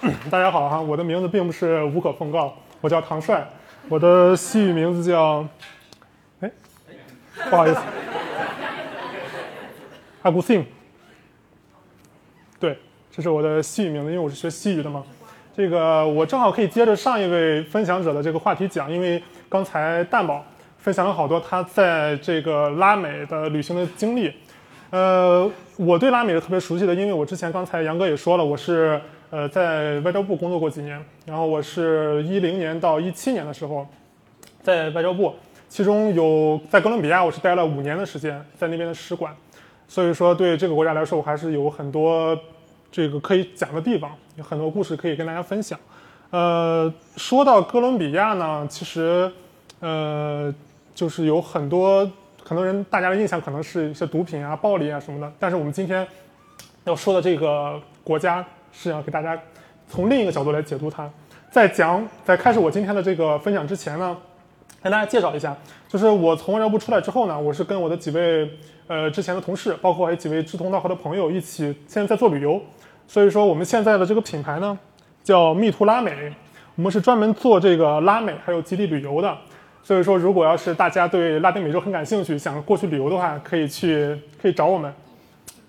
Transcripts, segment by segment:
大家好哈，我的名字并不是无可奉告，我叫唐帅，我的西语名字叫，哎，不好意思，阿古信，对，这是我的西语名字，因为我是学西语的嘛。这个我正好可以接着上一位分享者的这个话题讲，因为刚才蛋宝分享了好多他在这个拉美的旅行的经历。呃，我对拉美是特别熟悉的，因为我之前刚才杨哥也说了，我是呃在外交部工作过几年，然后我是一零年到一七年的时候在外交部，其中有在哥伦比亚我是待了五年的时间，在那边的使馆，所以说对这个国家来说，我还是有很多这个可以讲的地方，有很多故事可以跟大家分享。呃，说到哥伦比亚呢，其实呃就是有很多。很多人大家的印象可能是一些毒品啊、暴力啊什么的，但是我们今天要说的这个国家是要给大家从另一个角度来解读它。在讲在开始我今天的这个分享之前呢，跟大家介绍一下，就是我从外交部出来之后呢，我是跟我的几位呃之前的同事，包括还有几位志同道合的朋友一起现在在做旅游，所以说我们现在的这个品牌呢叫密图拉美，我们是专门做这个拉美还有极地旅游的。所以说，如果要是大家对拉丁美洲很感兴趣，想过去旅游的话，可以去可以找我们，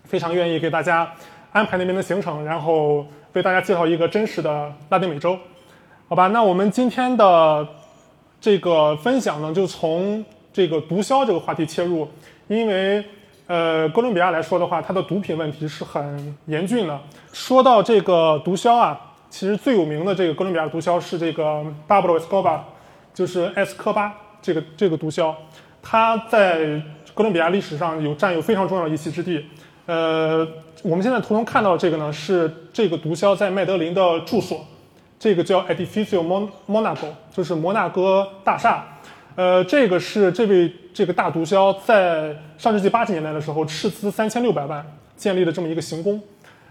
非常愿意给大家安排那边的行程，然后为大家介绍一个真实的拉丁美洲，好吧？那我们今天的这个分享呢，就从这个毒枭这个话题切入，因为呃，哥伦比亚来说的话，它的毒品问题是很严峻的。说到这个毒枭啊，其实最有名的这个哥伦比亚毒枭是这个巴布罗·埃斯科巴。就是埃斯科巴这个这个毒枭，他在哥伦比亚历史上有占有非常重要的一席之地。呃，我们现在图中看到这个呢，是这个毒枭在麦德林的住所，这个叫 Edificio Mon Monaco，就是摩纳哥大厦。呃，这个是这位这个大毒枭在上世纪八十年代的时候斥资三千六百万建立的这么一个行宫。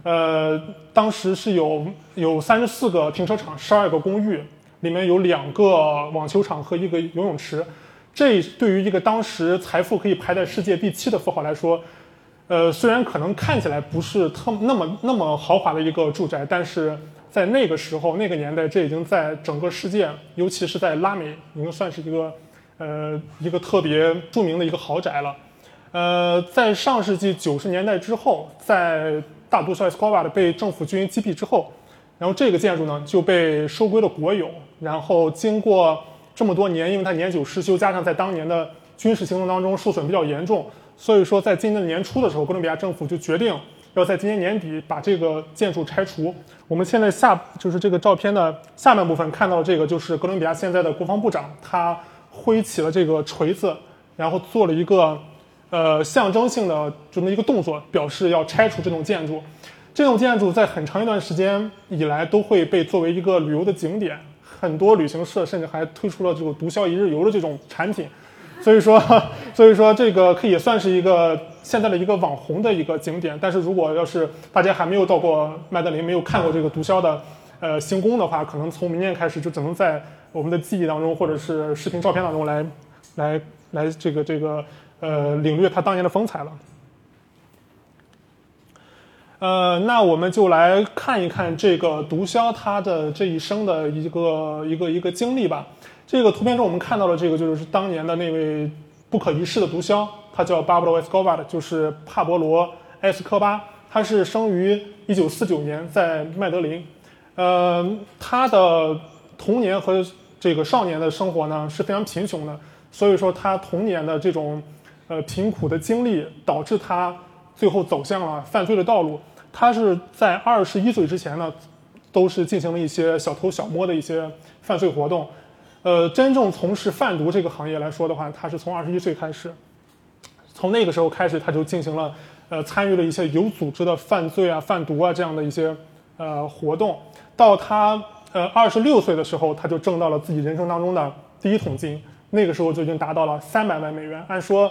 呃，当时是有有三十四个停车场，十二个公寓。里面有两个网球场和一个游泳池，这对于一个当时财富可以排在世界第七的富豪来说，呃，虽然可能看起来不是特那么那么豪华的一个住宅，但是在那个时候那个年代，这已经在整个世界，尤其是在拉美，已经算是一个呃一个特别著名的一个豪宅了。呃，在上世纪九十年代之后，在大都市 Escobar 被政府军击毙之后。然后这个建筑呢就被收归了国有。然后经过这么多年，因为它年久失修，加上在当年的军事行动当中受损比较严重，所以说在今年年初的时候，哥伦比亚政府就决定要在今年年底把这个建筑拆除。我们现在下就是这个照片的下半部分看到这个就是哥伦比亚现在的国防部长，他挥起了这个锤子，然后做了一个呃象征性的这么一个动作，表示要拆除这栋建筑。这种建筑在很长一段时间以来都会被作为一个旅游的景点，很多旅行社甚至还推出了这个毒枭一日游的这种产品，所以说，所以说这个可以算是一个现在的一个网红的一个景点。但是如果要是大家还没有到过麦德林，没有看过这个毒枭的呃行宫的话，可能从明年开始就只能在我们的记忆当中或者是视频照片当中来 来来这个这个呃领略它当年的风采了。呃，那我们就来看一看这个毒枭他的这一生的一个一个一个经历吧。这个图片中我们看到的这个就是当年的那位不可一世的毒枭，他叫巴布罗·埃斯科巴，就是帕博罗·埃斯科巴。他是生于一九四九年在麦德林。呃，他的童年和这个少年的生活呢是非常贫穷的，所以说他童年的这种呃贫苦的经历导致他。最后走向了犯罪的道路。他是在二十一岁之前呢，都是进行了一些小偷小摸的一些犯罪活动。呃，真正从事贩毒这个行业来说的话，他是从二十一岁开始。从那个时候开始，他就进行了呃参与了一些有组织的犯罪啊、贩毒啊这样的一些呃活动。到他呃二十六岁的时候，他就挣到了自己人生当中的第一桶金。那个时候就已经达到了三百万美元。按说。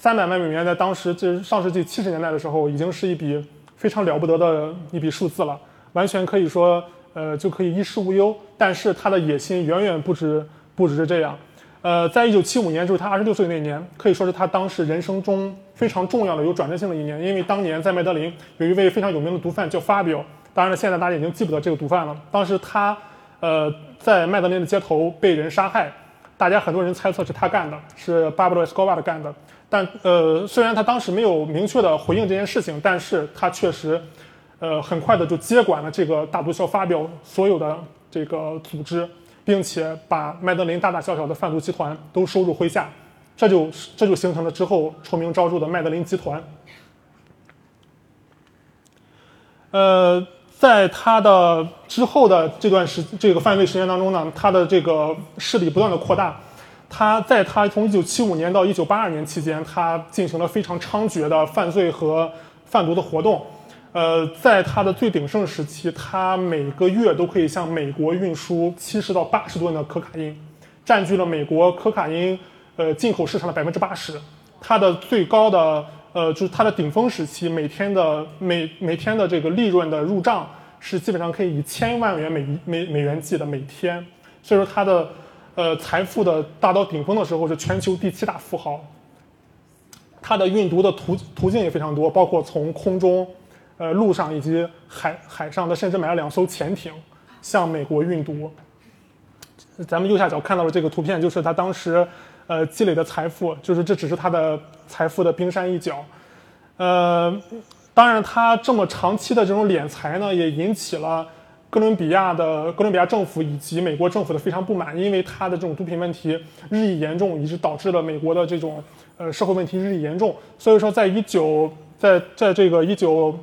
三百万美元在当时，就是上世纪七十年代的时候，已经是一笔非常了不得的一笔数字了，完全可以说，呃，就可以衣食无忧。但是他的野心远远不止不只是这样。呃，在一九七五年，就是他二十六岁那年，可以说是他当时人生中非常重要的、有转折性的一年，因为当年在麦德林有一位非常有名的毒贩叫 Fabio，当然了，现在大家已经记不得这个毒贩了。当时他呃在麦德林的街头被人杀害，大家很多人猜测是他干的，是巴布罗·埃斯科巴干的。但呃，虽然他当时没有明确的回应这件事情，但是他确实，呃，很快的就接管了这个大毒枭发表所有的这个组织，并且把麦德林大大小小的贩毒集团都收入麾下，这就这就形成了之后臭名昭著的麦德林集团。呃，在他的之后的这段时这个范围时间当中呢，他的这个势力不断的扩大。他在他从一九七五年到一九八二年期间，他进行了非常猖獗的犯罪和贩毒的活动。呃，在它的最鼎盛时期，它每个月都可以向美国运输七十到八十吨的可卡因，占据了美国可卡因呃进口市场的百分之八十。它的最高的呃就是它的顶峰时期，每天的每每天的这个利润的入账是基本上可以以千万元美美美元计的每天。所以说他的。呃，财富的达到顶峰的时候是全球第七大富豪。它的运毒的途途径也非常多，包括从空中、呃路上以及海海上，他甚至买了两艘潜艇向美国运毒。咱们右下角看到的这个图片，就是他当时呃积累的财富，就是这只是他的财富的冰山一角。呃，当然，他这么长期的这种敛财呢，也引起了。哥伦比亚的哥伦比亚政府以及美国政府的非常不满，因为他的这种毒品问题日益严重，以致导致了美国的这种呃社会问题日益严重。所以说，在一九在在这个一九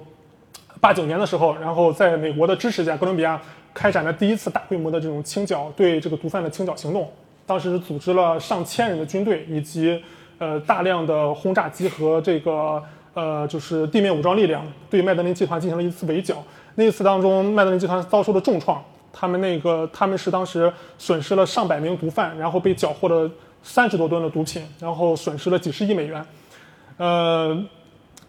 八九年的时候，然后在美国的支持下，哥伦比亚开展了第一次大规模的这种清剿，对这个毒贩的清剿行动。当时组织了上千人的军队，以及呃大量的轰炸机和这个呃就是地面武装力量，对麦德林集团进行了一次围剿。那一次当中，麦德林集团遭受了重创，他们那个他们是当时损失了上百名毒贩，然后被缴获了三十多吨的毒品，然后损失了几十亿美元。呃，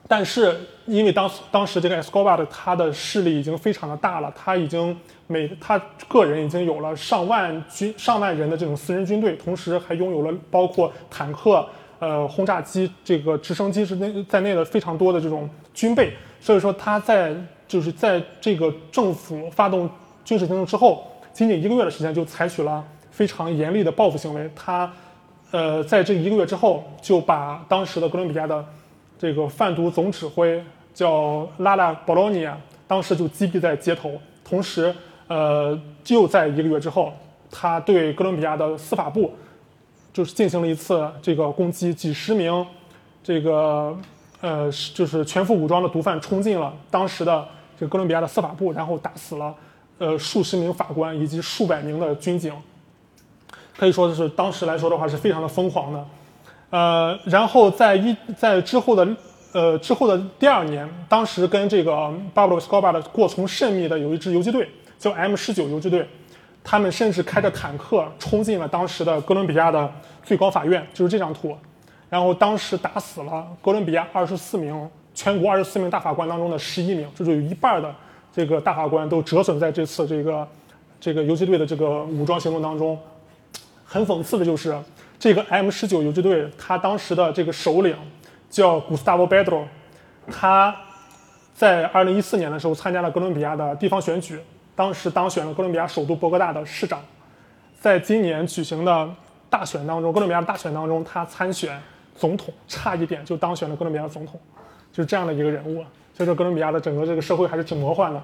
但是因为当当时这个 Escobar 他的势力已经非常的大了，他已经每他个人已经有了上万军上万人的这种私人军队，同时还拥有了包括坦克、呃轰炸机、这个直升机之内在内的非常多的这种军备，所以说他在。就是在这个政府发动军事行动之后，仅仅一个月的时间就采取了非常严厉的报复行为。他，呃，在这一个月之后，就把当时的哥伦比亚的这个贩毒总指挥叫拉拉·博罗尼亚，当时就击毙在街头。同时，呃，就在一个月之后，他对哥伦比亚的司法部就是进行了一次这个攻击，几十名这个呃就是全副武装的毒贩冲进了当时的。这哥伦比亚的司法部，然后打死了，呃，数十名法官以及数百名的军警，可以说是当时来说的话是非常的疯狂的，呃，然后在一在之后的呃之后的第二年，当时跟这个巴布罗斯科巴的过从甚密的有一支游击队叫 M 十九游击队，他们甚至开着坦克冲进了当时的哥伦比亚的最高法院，就是这张图，然后当时打死了哥伦比亚二十四名。全国二十四名大法官当中的十一名，就是有一半的这个大法官都折损在这次这个这个游击队的这个武装行动当中。很讽刺的就是，这个 M 十九游击队，他当时的这个首领叫 Gustavo Bedro，他在二零一四年的时候参加了哥伦比亚的地方选举，当时当选了哥伦比亚首都博格大的市长。在今年举行的大选当中，哥伦比亚大选当中，他参选总统，差一点就当选了哥伦比亚总统。就是这样的一个人物，所以说哥伦比亚的整个这个社会还是挺魔幻的。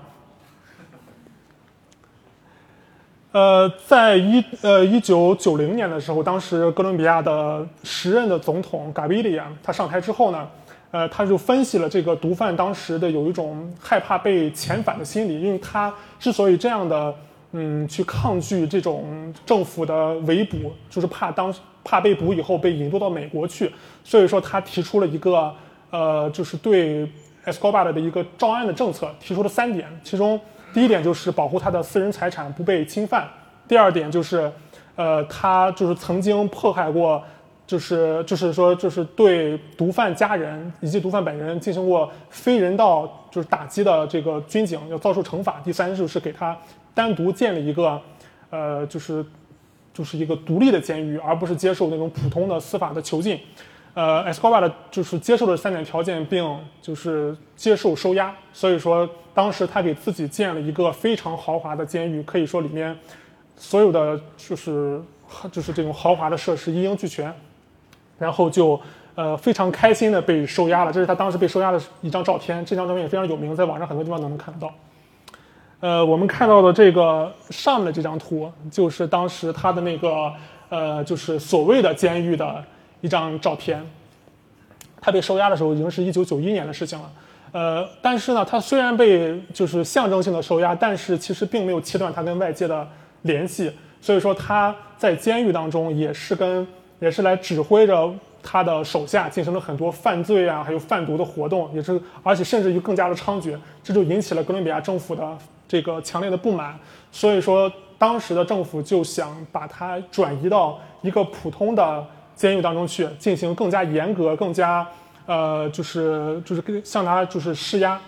呃，在一呃一九九零年的时候，当时哥伦比亚的时任的总统嘎比利亚他上台之后呢，呃，他就分析了这个毒贩当时的有一种害怕被遣返的心理，因为他之所以这样的嗯去抗拒这种政府的围捕，就是怕当怕被捕以后被引渡到美国去，所以说他提出了一个。呃，就是对 Escobar 的一个招安的政策提出了三点，其中第一点就是保护他的私人财产不被侵犯，第二点就是，呃，他就是曾经迫害过，就是就是说就是对毒贩家人以及毒贩本人进行过非人道就是打击的这个军警要遭受惩罚。第三就是给他单独建立一个，呃，就是就是一个独立的监狱，而不是接受那种普通的司法的囚禁。呃，Escobar 的就是接受了三点条件，并就是接受收押，所以说当时他给自己建了一个非常豪华的监狱，可以说里面所有的就是就是这种豪华的设施一应俱全，然后就呃非常开心的被收押了。这是他当时被收押的一张照片，这张照片也非常有名，在网上很多地方都能看得到。呃，我们看到的这个上面的这张图，就是当时他的那个呃就是所谓的监狱的。一张照片，他被收押的时候已经是一九九一年的事情了，呃，但是呢，他虽然被就是象征性的收押，但是其实并没有切断他跟外界的联系，所以说他在监狱当中也是跟也是来指挥着他的手下进行了很多犯罪啊，还有贩毒的活动，也是而且甚至于更加的猖獗，这就引起了哥伦比亚政府的这个强烈的不满，所以说当时的政府就想把他转移到一个普通的。监狱当中去进行更加严格、更加呃，就是就是跟向他就是施压，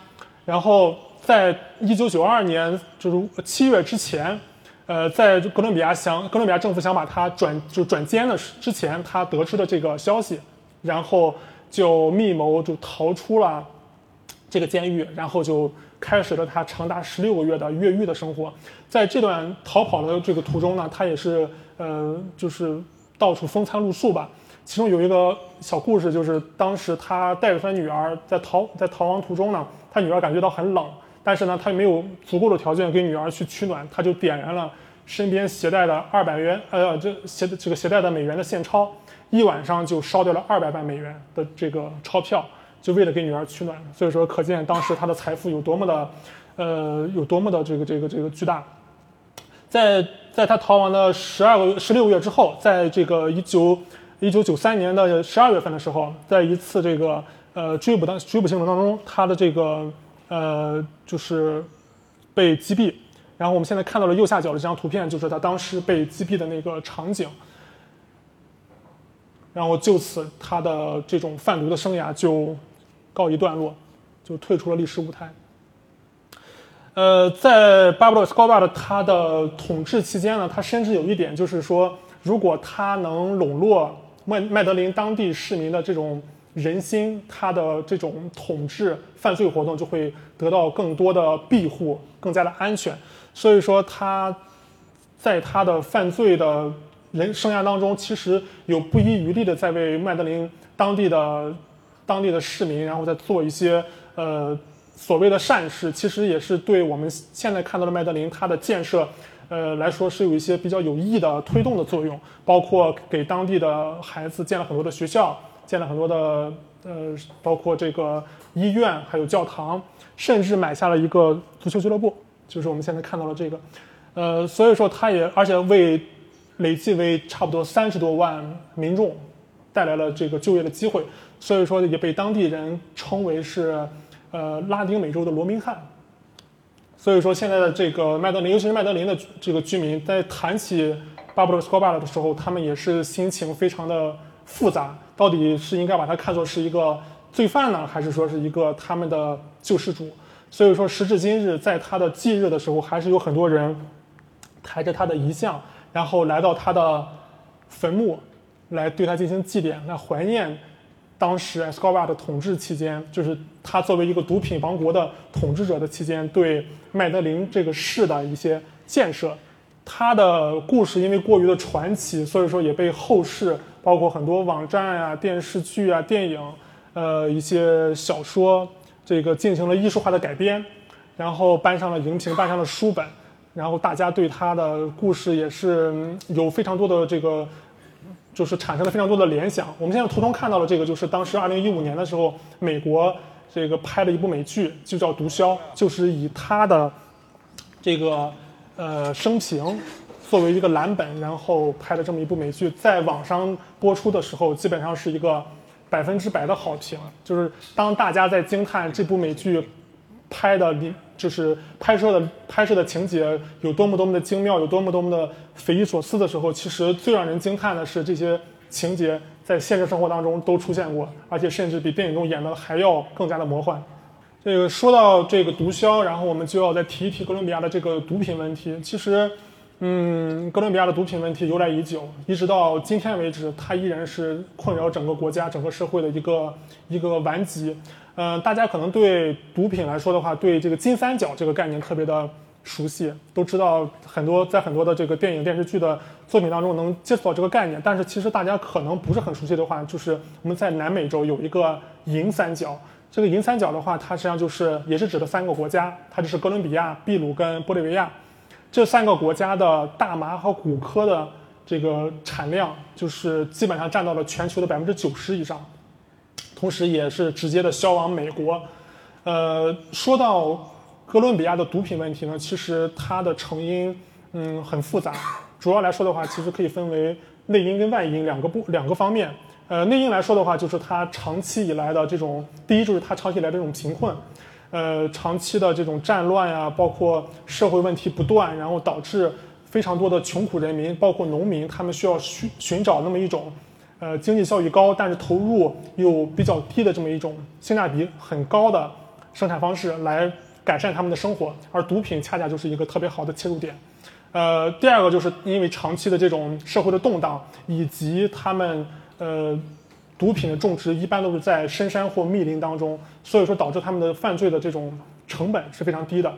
然后在一九九二年就是七月之前，呃，在哥伦比亚想哥伦比亚政府想把他转就转监的之前，他得知的这个消息，然后就密谋就逃出了这个监狱，然后就开始了他长达十六个月的越狱的生活。在这段逃跑的这个途中呢，他也是呃，就是。到处风餐露宿吧。其中有一个小故事，就是当时他带着他女儿在逃在逃亡途中呢，他女儿感觉到很冷，但是呢，他又没有足够的条件给女儿去取暖，他就点燃了身边携带的二百元呃这携这个携带的美元的现钞，一晚上就烧掉了二百万美元的这个钞票，就为了给女儿取暖。所以说，可见当时他的财富有多么的呃有多么的这个这个这个巨大。在在他逃亡的十二个十六个月之后，在这个一九一九九三年的十二月份的时候，在一次这个呃追捕当追捕行动当中，他的这个呃就是被击毙。然后我们现在看到了右下角的这张图片，就是他当时被击毙的那个场景。然后就此他的这种贩毒的生涯就告一段落，就退出了历史舞台。呃，在巴布罗·斯科巴的他的统治期间呢，他甚至有一点就是说，如果他能笼络麦麦德林当地市民的这种人心，他的这种统治犯罪活动就会得到更多的庇护，更加的安全。所以说，他在他的犯罪的人生涯当中，其实有不遗余力的在为麦德林当地的当地的市民，然后在做一些呃。所谓的善事，其实也是对我们现在看到的麦德林它的建设，呃来说是有一些比较有益的推动的作用，包括给当地的孩子建了很多的学校，建了很多的呃，包括这个医院，还有教堂，甚至买下了一个足球俱乐部，就是我们现在看到了这个，呃，所以说他也而且为累计为差不多三十多万民众带来了这个就业的机会，所以说也被当地人称为是。呃，拉丁美洲的罗宾汉。所以说，现在的这个麦德林，尤其是麦德林的这个居民，在谈起巴布罗·斯科巴的时候，他们也是心情非常的复杂。到底是应该把他看作是一个罪犯呢，还是说是一个他们的救世主？所以说，时至今日，在他的忌日的时候，还是有很多人抬着他的遗像，然后来到他的坟墓，来对他进行祭奠，来怀念。当时 Escobar 的统治期间，就是他作为一个毒品王国的统治者的期间，对麦德林这个市的一些建设，他的故事因为过于的传奇，所以说也被后世包括很多网站啊、电视剧啊、电影，呃一些小说，这个进行了艺术化的改编，然后搬上了荧屏，搬上了书本，然后大家对他的故事也是有非常多的这个。就是产生了非常多的联想。我们现在图中看到的这个，就是当时二零一五年的时候，美国这个拍的一部美剧，就叫《毒枭》，就是以他的这个呃生平作为一个蓝本，然后拍的这么一部美剧，在网上播出的时候，基本上是一个百分之百的好评。就是当大家在惊叹这部美剧拍的。就是拍摄的拍摄的情节有多么多么的精妙，有多么多么的匪夷所思的时候，其实最让人惊叹的是这些情节在现实生活当中都出现过，而且甚至比电影中演的还要更加的魔幻。这个说到这个毒枭，然后我们就要再提一提哥伦比亚的这个毒品问题。其实，嗯，哥伦比亚的毒品问题由来已久，一直到今天为止，它依然是困扰整个国家、整个社会的一个一个顽疾。嗯，大家可能对毒品来说的话，对这个金三角这个概念特别的熟悉，都知道很多在很多的这个电影电视剧的作品当中能接触到这个概念。但是其实大家可能不是很熟悉的话，就是我们在南美洲有一个银三角。这个银三角的话，它实际上就是也是指的三个国家，它就是哥伦比亚、秘鲁跟玻利维亚。这三个国家的大麻和古柯的这个产量，就是基本上占到了全球的百分之九十以上，同时也是直接的销往美国。呃，说到哥伦比亚的毒品问题呢，其实它的成因嗯很复杂，主要来说的话，其实可以分为内因跟外因两个不两个方面。呃，内因来说的话，就是它长期以来的这种，第一就是它长期以来这种贫困。呃，长期的这种战乱呀，包括社会问题不断，然后导致非常多的穷苦人民，包括农民，他们需要寻寻找那么一种，呃，经济效益高，但是投入又比较低的这么一种性价比很高的生产方式来改善他们的生活，而毒品恰恰就是一个特别好的切入点。呃，第二个就是因为长期的这种社会的动荡，以及他们呃。毒品的种植一般都是在深山或密林当中，所以说导致他们的犯罪的这种成本是非常低的。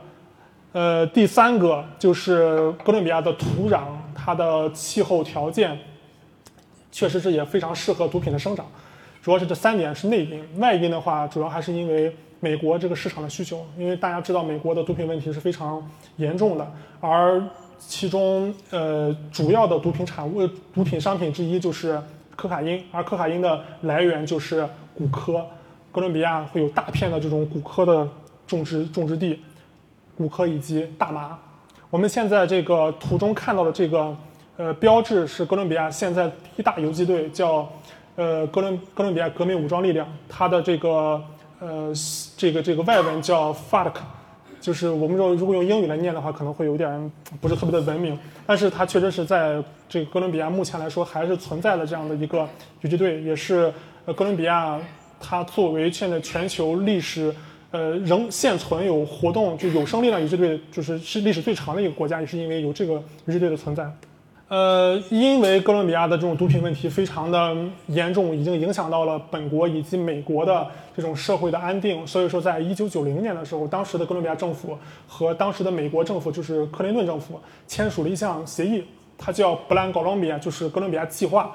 呃，第三个就是哥伦比亚的土壤，它的气候条件确实是也非常适合毒品的生长。主要是这三点是内因，外因的话主要还是因为美国这个市场的需求，因为大家知道美国的毒品问题是非常严重的，而其中呃主要的毒品产物、毒品商品之一就是。可卡因，而可卡因的来源就是古柯，哥伦比亚会有大片的这种古柯的种植种植地，古柯以及大麻。我们现在这个图中看到的这个呃标志是哥伦比亚现在第一大游击队，叫呃哥伦哥伦比亚革命武装力量，它的这个呃这个这个外文叫 FARC。就是我们说，如果用英语来念的话，可能会有点不是特别的文明。但是它确实是在这个哥伦比亚目前来说还是存在的这样的一个游击队，也是呃哥伦比亚它作为现在全球历史呃仍现存有活动就有生力量游击队，就是是历史最长的一个国家，也是因为有这个游击队的存在。呃，因为哥伦比亚的这种毒品问题非常的严重，已经影响到了本国以及美国的这种社会的安定。所以说，在一九九零年的时候，当时的哥伦比亚政府和当时的美国政府，就是克林顿政府，签署了一项协议，它叫“布兰高隆比亚”，就是哥伦比亚计划。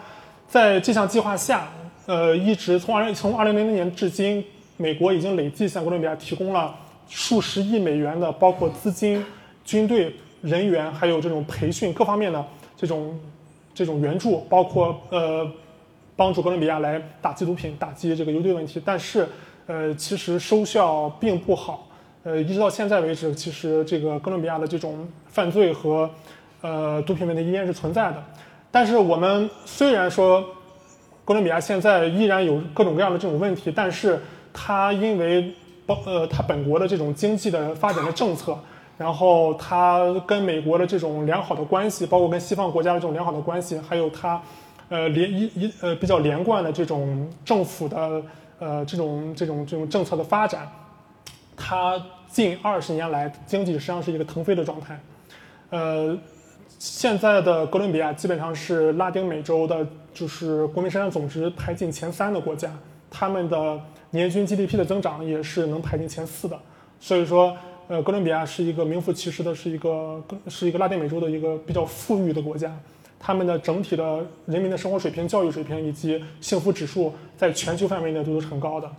在这项计划下，呃，一直从二从二零零零年至今，美国已经累计向哥伦比亚提供了数十亿美元的，包括资金、军队人员，还有这种培训各方面的。这种这种援助包括呃帮助哥伦比亚来打击毒品、打击这个游队问题，但是呃其实收效并不好。呃一直到现在为止，其实这个哥伦比亚的这种犯罪和呃毒品问题依然是存在的。但是我们虽然说哥伦比亚现在依然有各种各样的这种问题，但是它因为包呃它本国的这种经济的发展的政策。然后它跟美国的这种良好的关系，包括跟西方国家的这种良好的关系，还有它，呃连一一呃比较连贯的这种政府的呃这种这种这种政策的发展，它近二十年来经济实际上是一个腾飞的状态。呃，现在的哥伦比亚基本上是拉丁美洲的，就是国民生产总值排进前三的国家，他们的年均 GDP 的增长也是能排进前四的，所以说。呃，哥伦比亚是一个名副其实的，是一个是一个拉丁美洲的一个比较富裕的国家，他们的整体的人民的生活水平、教育水平以及幸福指数，在全球范围内都是很高的。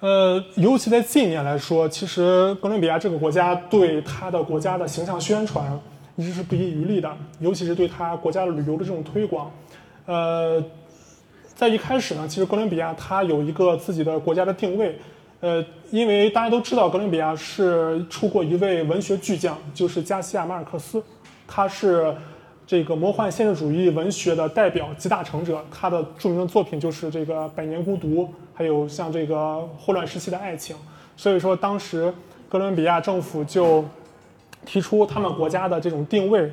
呃，尤其在近年来说，其实哥伦比亚这个国家对它的国家的形象宣传一直是不遗余力的，尤其是对它国家的旅游的这种推广。呃，在一开始呢，其实哥伦比亚它有一个自己的国家的定位。呃，因为大家都知道，哥伦比亚是出过一位文学巨匠，就是加西亚马尔克斯，他是这个魔幻现实主义文学的代表集大成者。他的著名的作品就是这个《百年孤独》，还有像这个《霍乱时期的爱情》。所以说，当时哥伦比亚政府就提出他们国家的这种定位，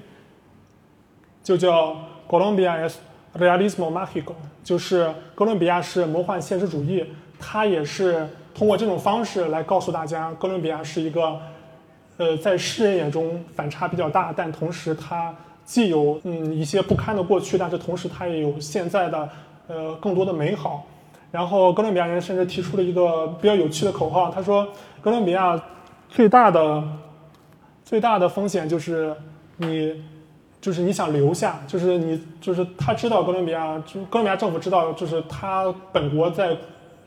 就叫 Colombia es realismo mágico，就是哥伦比亚是魔幻现实主义，它也是。通过这种方式来告诉大家，哥伦比亚是一个呃，在世人眼中反差比较大，但同时它既有嗯一些不堪的过去，但是同时它也有现在的呃更多的美好。然后哥伦比亚人甚至提出了一个比较有趣的口号，他说哥伦比亚最大的最大的风险就是你就是你想留下，就是你就是他知道哥伦比亚，就哥伦比亚政府知道，就是他本国在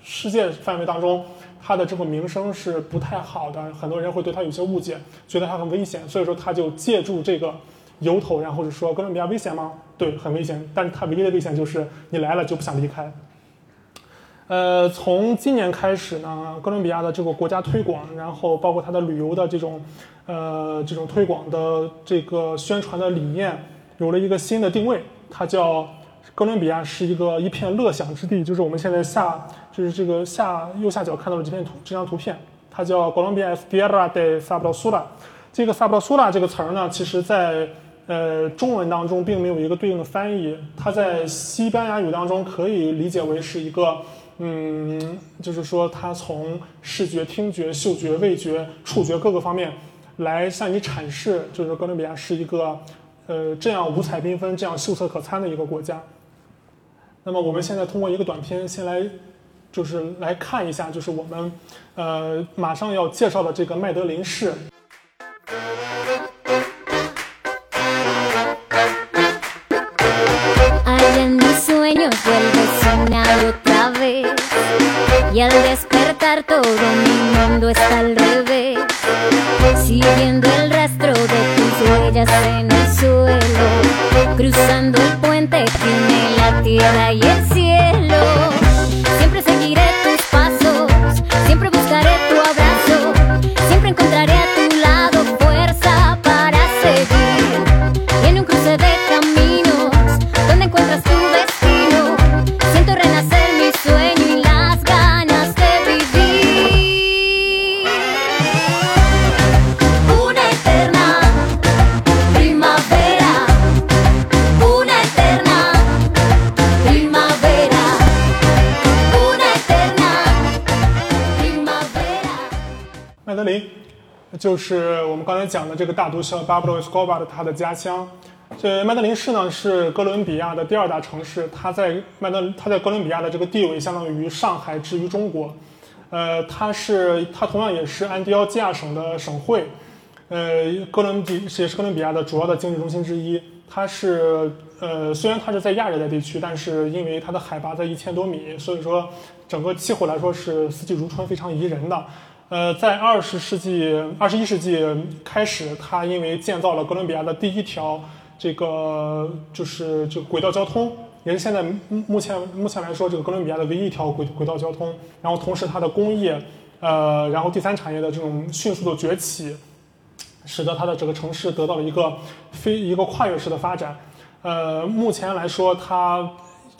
世界范围当中。他的这个名声是不太好的，很多人会对他有些误解，觉得他很危险，所以说他就借助这个由头，然后就说哥伦比亚危险吗？对，很危险，但是他唯一的危险就是你来了就不想离开。呃，从今年开始呢，哥伦比亚的这个国家推广，然后包括它的旅游的这种，呃，这种推广的这个宣传的理念，有了一个新的定位，它叫哥伦比亚是一个一片乐享之地，就是我们现在下。就是这个下右下角看到的这片图，这张图片，它叫 Colombia Tierra de Sabrosura。这个 Sabrosura 这个词儿呢，其实在呃中文当中并没有一个对应的翻译。它在西班牙语当中可以理解为是一个，嗯，就是说它从视觉、听觉、嗅觉、味觉、触觉各个方面来向你阐释，就是哥伦比亚是一个呃这样五彩缤纷、这样秀色可餐的一个国家。那么我们现在通过一个短片先来。就是来看一下，就是我们，呃，马上要介绍的这个麦德林市。就是我们刚才讲的这个大毒枭巴布罗·斯科巴的他的家乡，这麦德林市呢是哥伦比亚的第二大城市，它在麦德它在哥伦比亚的这个地位相当于上海之于中国，呃，它是它同样也是安第奥基亚省的省会，呃，哥伦比也是哥伦比亚的主要的经济中心之一，它是呃虽然它是在亚热带地区，但是因为它的海拔在一千多米，所以说整个气候来说是四季如春，非常宜人的。呃，在二十世纪、二十一世纪开始，它因为建造了哥伦比亚的第一条这个就是这轨道交通，也是现在目前目前来说这个哥伦比亚的唯一一条轨轨道交通。然后同时它的工业，呃，然后第三产业的这种迅速的崛起，使得它的整个城市得到了一个非一个跨越式的发展。呃，目前来说它。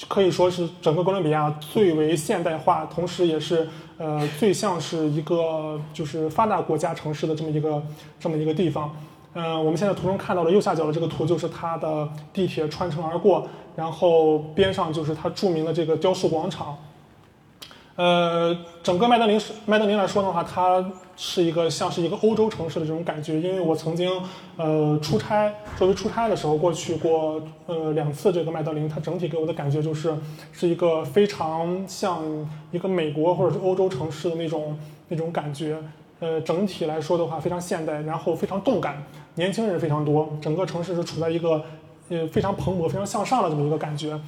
可以说是整个哥伦比亚最为现代化，同时也是呃最像是一个就是发达国家城市的这么一个这么一个地方。嗯，我们现在图中看到的右下角的这个图就是它的地铁穿城而过，然后边上就是它著名的这个雕塑广场。呃，整个麦德林麦德林来说的话，它是一个像是一个欧洲城市的这种感觉。因为我曾经呃出差，作为出差的时候过去过呃两次这个麦德林，它整体给我的感觉就是是一个非常像一个美国或者是欧洲城市的那种那种感觉。呃，整体来说的话非常现代，然后非常动感，年轻人非常多，整个城市是处在一个呃非常蓬勃、非常向上的这么一个感觉。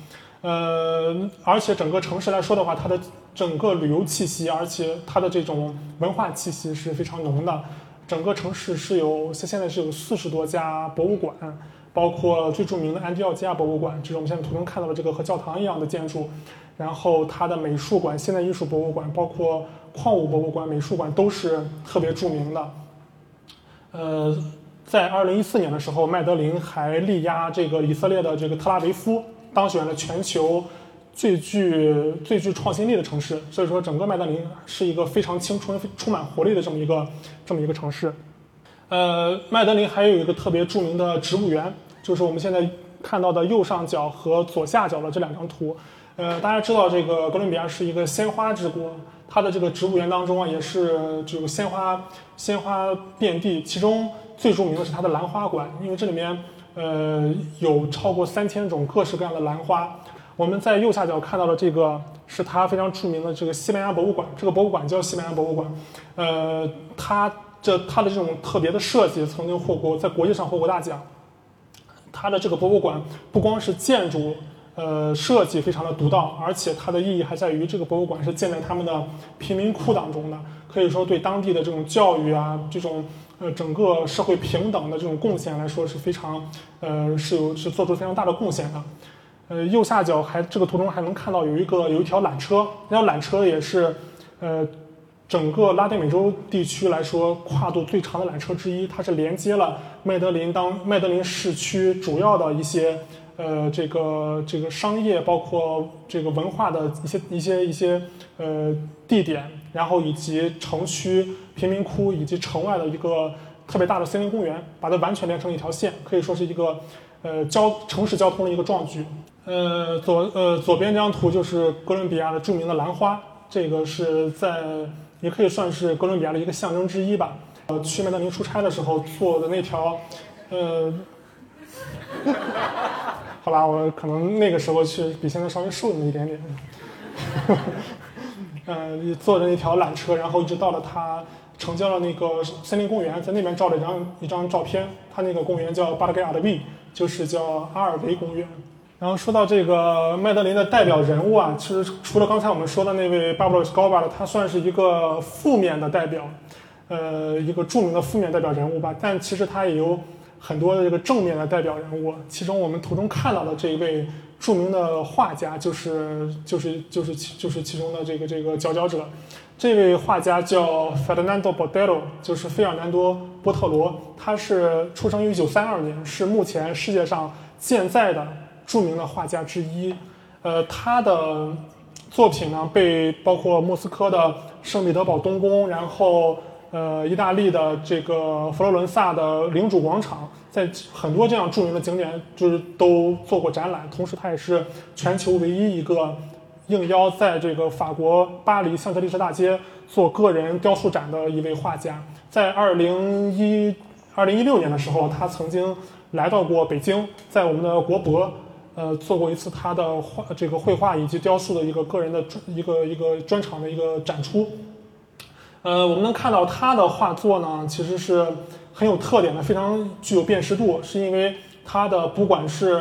呃，而且整个城市来说的话，它的整个旅游气息，而且它的这种文化气息是非常浓的。整个城市是有现现在是有四十多家博物馆，包括最著名的安迪奥基亚博物馆，就是我们现在图中看到的这个和教堂一样的建筑。然后它的美术馆、现代艺术博物馆，包括矿物博物馆、美术馆都是特别著名的。呃，在二零一四年的时候，麦德林还力压这个以色列的这个特拉维夫。当选了全球最具最具创新力的城市，所以说整个麦德林是一个非常青春、充满活力的这么一个这么一个城市。呃，麦德林还有一个特别著名的植物园，就是我们现在看到的右上角和左下角的这两张图。呃，大家知道这个哥伦比亚是一个鲜花之国，它的这个植物园当中啊，也是这个鲜花鲜花遍地，其中最著名的是它的兰花馆，因为这里面呃有超过三千种各式各样的兰花。我们在右下角看到的这个是它非常著名的这个西班牙博物馆，这个博物馆叫西班牙博物馆，呃，它这它的这种特别的设计曾经获过在国际上获过大奖。它的这个博物馆不光是建筑，呃，设计非常的独到，而且它的意义还在于这个博物馆是建在他们的贫民窟当中的，可以说对当地的这种教育啊，这种呃整个社会平等的这种贡献来说是非常，呃，是有是做出非常大的贡献的。呃，右下角还这个图中还能看到有一个有一条缆车，那条缆车也是，呃。整个拉丁美洲地区来说，跨度最长的缆车之一，它是连接了麦德林当麦德林市区主要的一些呃这个这个商业，包括这个文化的一些一些一些呃地点，然后以及城区贫民窟以及城外的一个特别大的森林公园，把它完全连成一条线，可以说是一个呃交城市交通的一个壮举。呃左呃左边这张图就是哥伦比亚的著名的兰花，这个是在。也可以算是哥伦比亚的一个象征之一吧。呃，去麦德林出差的时候坐的那条，呃，好吧，我可能那个时候去比现在稍微瘦那么一点点。呃，坐着那条缆车，然后一直到了它成交了那个森林公园，在那边照了一张一张照片。它那个公园叫巴德盖亚的 B，就是叫阿尔维公园。然后说到这个麦德林的代表人物啊，其实除了刚才我们说的那位巴布罗斯高巴的，他算是一个负面的代表，呃，一个著名的负面代表人物吧。但其实他也有很多的这个正面的代表人物，其中我们图中看到的这一位著名的画家，就是就是就是就是其中的这个这个佼佼者。这位画家叫 Fernando Botero，就是费尔南多·波特罗，他是出生于1932年，是目前世界上健在的。著名的画家之一，呃，他的作品呢被包括莫斯科的圣彼得堡东宫，然后呃，意大利的这个佛罗伦萨的领主广场，在很多这样著名的景点就是都做过展览。同时，他也是全球唯一一个应邀在这个法国巴黎香榭丽舍大街做个人雕塑展的一位画家。在二零一二零一六年的时候，他曾经来到过北京，在我们的国博。呃，做过一次他的画，这个绘画以及雕塑的一个个人的专一个一个专场的一个展出。呃，我们能看到他的画作呢，其实是很有特点的，非常具有辨识度，是因为他的不管是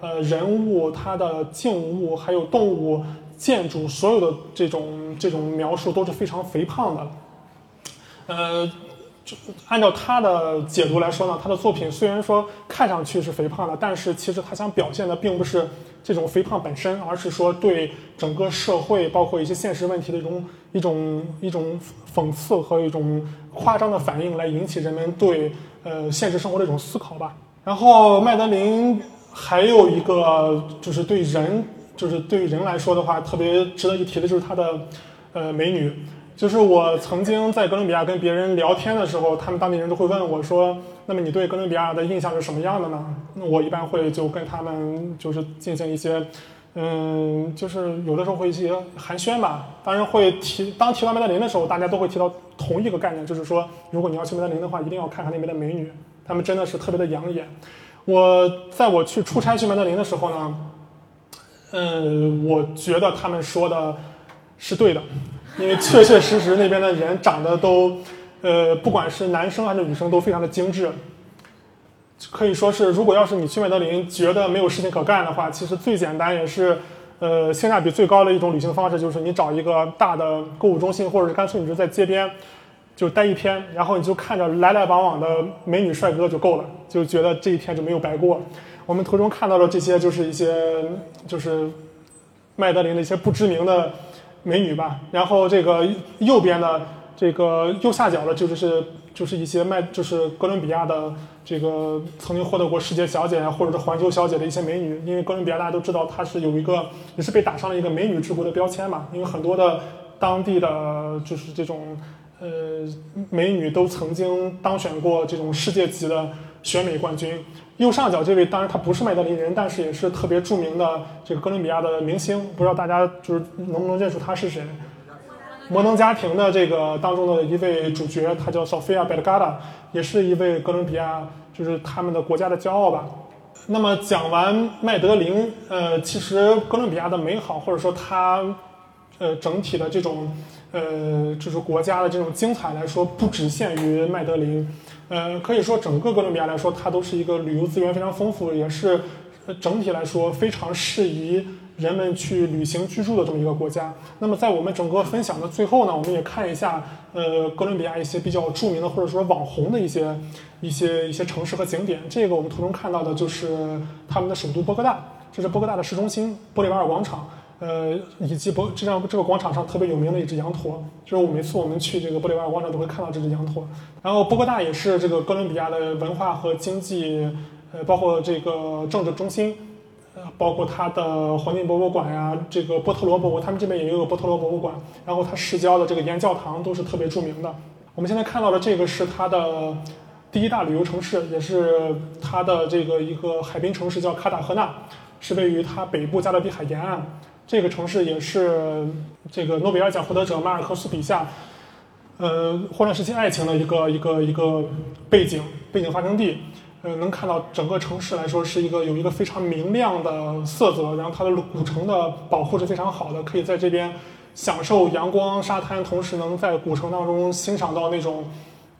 呃人物、他的静物，还有动物、建筑，所有的这种这种描述都是非常肥胖的。呃。就按照他的解读来说呢，他的作品虽然说看上去是肥胖的，但是其实他想表现的并不是这种肥胖本身，而是说对整个社会，包括一些现实问题的一种一种一种讽刺和一种夸张的反应，来引起人们对呃现实生活的一种思考吧。然后麦德林还有一个就是对人，就是对于人来说的话，特别值得一提的就是他的呃美女。就是我曾经在哥伦比亚跟别人聊天的时候，他们当地人都会问我说：“那么你对哥伦比亚的印象是什么样的呢？”那我一般会就跟他们就是进行一些，嗯，就是有的时候会一些寒暄吧。当然会提，当提到麦德林的时候，大家都会提到同一个概念，就是说，如果你要去麦德林的话，一定要看看那边的美女，她们真的是特别的养眼。我在我去出差去麦德林的时候呢，嗯，我觉得他们说的是对的。因为确确实实那边的人长得都，呃，不管是男生还是女生都非常的精致，可以说是，如果要是你去麦德林觉得没有事情可干的话，其实最简单也是，呃，性价比最高的一种旅行方式，就是你找一个大的购物中心，或者是干脆你就在街边就待一天，然后你就看着来来往往的美女帅哥就够了，就觉得这一天就没有白过。我们途中看到的这些就是一些就是麦德林的一些不知名的。美女吧，然后这个右边的这个右下角的，就是就是一些卖就是哥伦比亚的这个曾经获得过世界小姐或者是环球小姐的一些美女，因为哥伦比亚大家都知道它是有一个也是被打上了一个美女之国的标签嘛，因为很多的当地的就是这种呃美女都曾经当选过这种世界级的选美冠军。右上角这位当然他不是麦德林人，但是也是特别著名的这个哥伦比亚的明星，不知道大家就是能不能认出他是谁？摩登家庭的这个当中的一位主角，他叫 Sofia b e l g a d a 也是一位哥伦比亚就是他们的国家的骄傲吧。那么讲完麦德林，呃，其实哥伦比亚的美好或者说它，呃，整体的这种，呃，就是国家的这种精彩来说，不只限于麦德林，呃，可以说整个哥伦比亚来说，它都是一个旅游资源非常丰富，也是整体来说非常适宜。人们去旅行居住的这么一个国家。那么在我们整个分享的最后呢，我们也看一下，呃，哥伦比亚一些比较著名的或者说网红的一些一些一些城市和景点。这个我们图中看到的就是他们的首都波哥大，这是波哥大的市中心玻利瓦尔广场，呃，以及博这样这个广场上特别有名的一只羊驼，就是我每次我们去这个玻利瓦尔广场都会看到这只羊驼。然后波哥大也是这个哥伦比亚的文化和经济，呃，包括这个政治中心。呃包括它的黄金博物馆呀，这个波特罗博物，他们这边也有波特罗博物馆。然后它市郊的这个盐教堂都是特别著名的。我们现在看到的这个是它的第一大旅游城市，也是它的这个一个海滨城市，叫卡塔赫纳，是位于它北部加勒比海沿岸。这个城市也是这个诺贝尔奖获得者马尔克斯笔下，呃，霍乱时期爱情的一个一个一个背景背景发生地。呃，能看到整个城市来说是一个有一个非常明亮的色泽，然后它的古城的保护是非常好的，可以在这边享受阳光沙滩，同时能在古城当中欣赏到那种，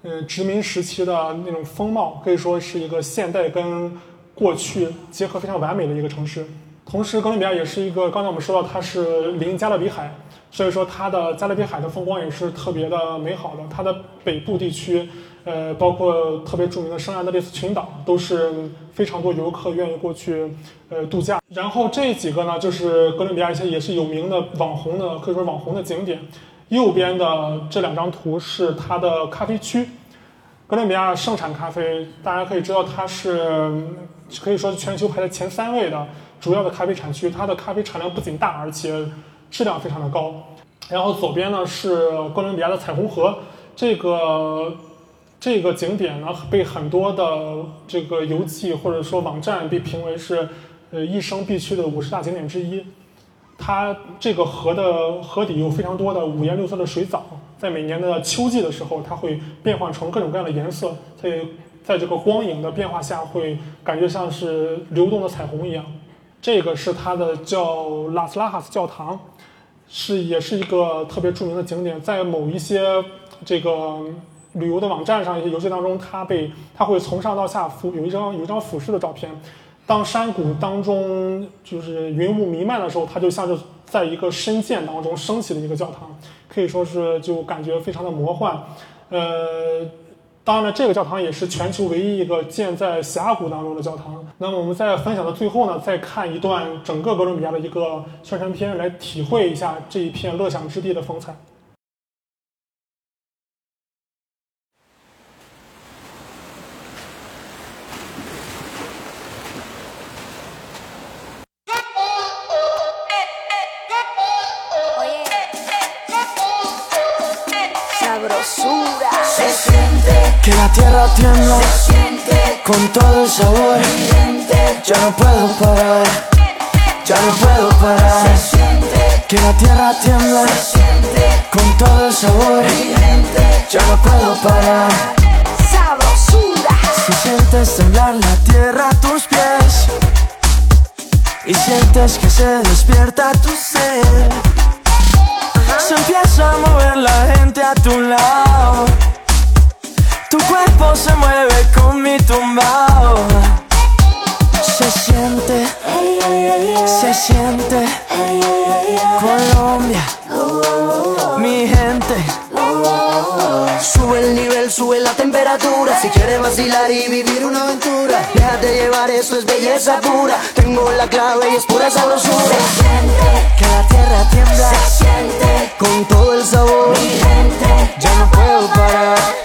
呃，殖民时期的那种风貌，可以说是一个现代跟过去结合非常完美的一个城市。同时，哥伦比亚也是一个，刚才我们说到它是临加勒比海，所以说它的加勒比海的风光也是特别的美好的。它的北部地区。呃，包括特别著名的圣安德烈斯群岛，都是非常多游客愿意过去呃度假。然后这几个呢，就是哥伦比亚一些也是有名的网红的，可以说网红的景点。右边的这两张图是它的咖啡区。哥伦比亚盛产咖啡，大家可以知道它是可以说全球排在前三位的主要的咖啡产区。它的咖啡产量不仅大，而且质量非常的高。然后左边呢是哥伦比亚的彩虹河，这个。这个景点呢，被很多的这个游记或者说网站被评为是，呃，一生必去的五十大景点之一。它这个河的河底有非常多的五颜六色的水藻，在每年的秋季的时候，它会变换成各种各样的颜色，在在这个光影的变化下，会感觉像是流动的彩虹一样。这个是它的叫拉斯拉哈斯教堂，是也是一个特别著名的景点，在某一些这个。旅游的网站上，一些游戏当中，它被它会从上到下俯有一张有一张俯视的照片。当山谷当中就是云雾弥漫的时候，它就像是在一个深涧当中升起的一个教堂，可以说是就感觉非常的魔幻。呃，当然了，这个教堂也是全球唯一一个建在峡谷当中的教堂。那么我们在分享的最后呢，再看一段整个哥伦比亚的一个宣传片，来体会一下这一片乐享之地的风采。Parar. Sabrosura. Si sientes temblar la tierra a tus pies y sientes que se despierta tu ser, se empieza a mover la gente a tu lado. Tu cuerpo se mueve con mi tumbao. Se siente, se siente. Colombia, mi gente. Sube la temperatura. Si quieres vacilar y vivir una aventura, déjate llevar, eso es belleza pura. Tengo la clave y es pura sabrosura. Se siente que la tierra tiembla. Se siente con todo el sabor. Mi gente, ya no puedo parar.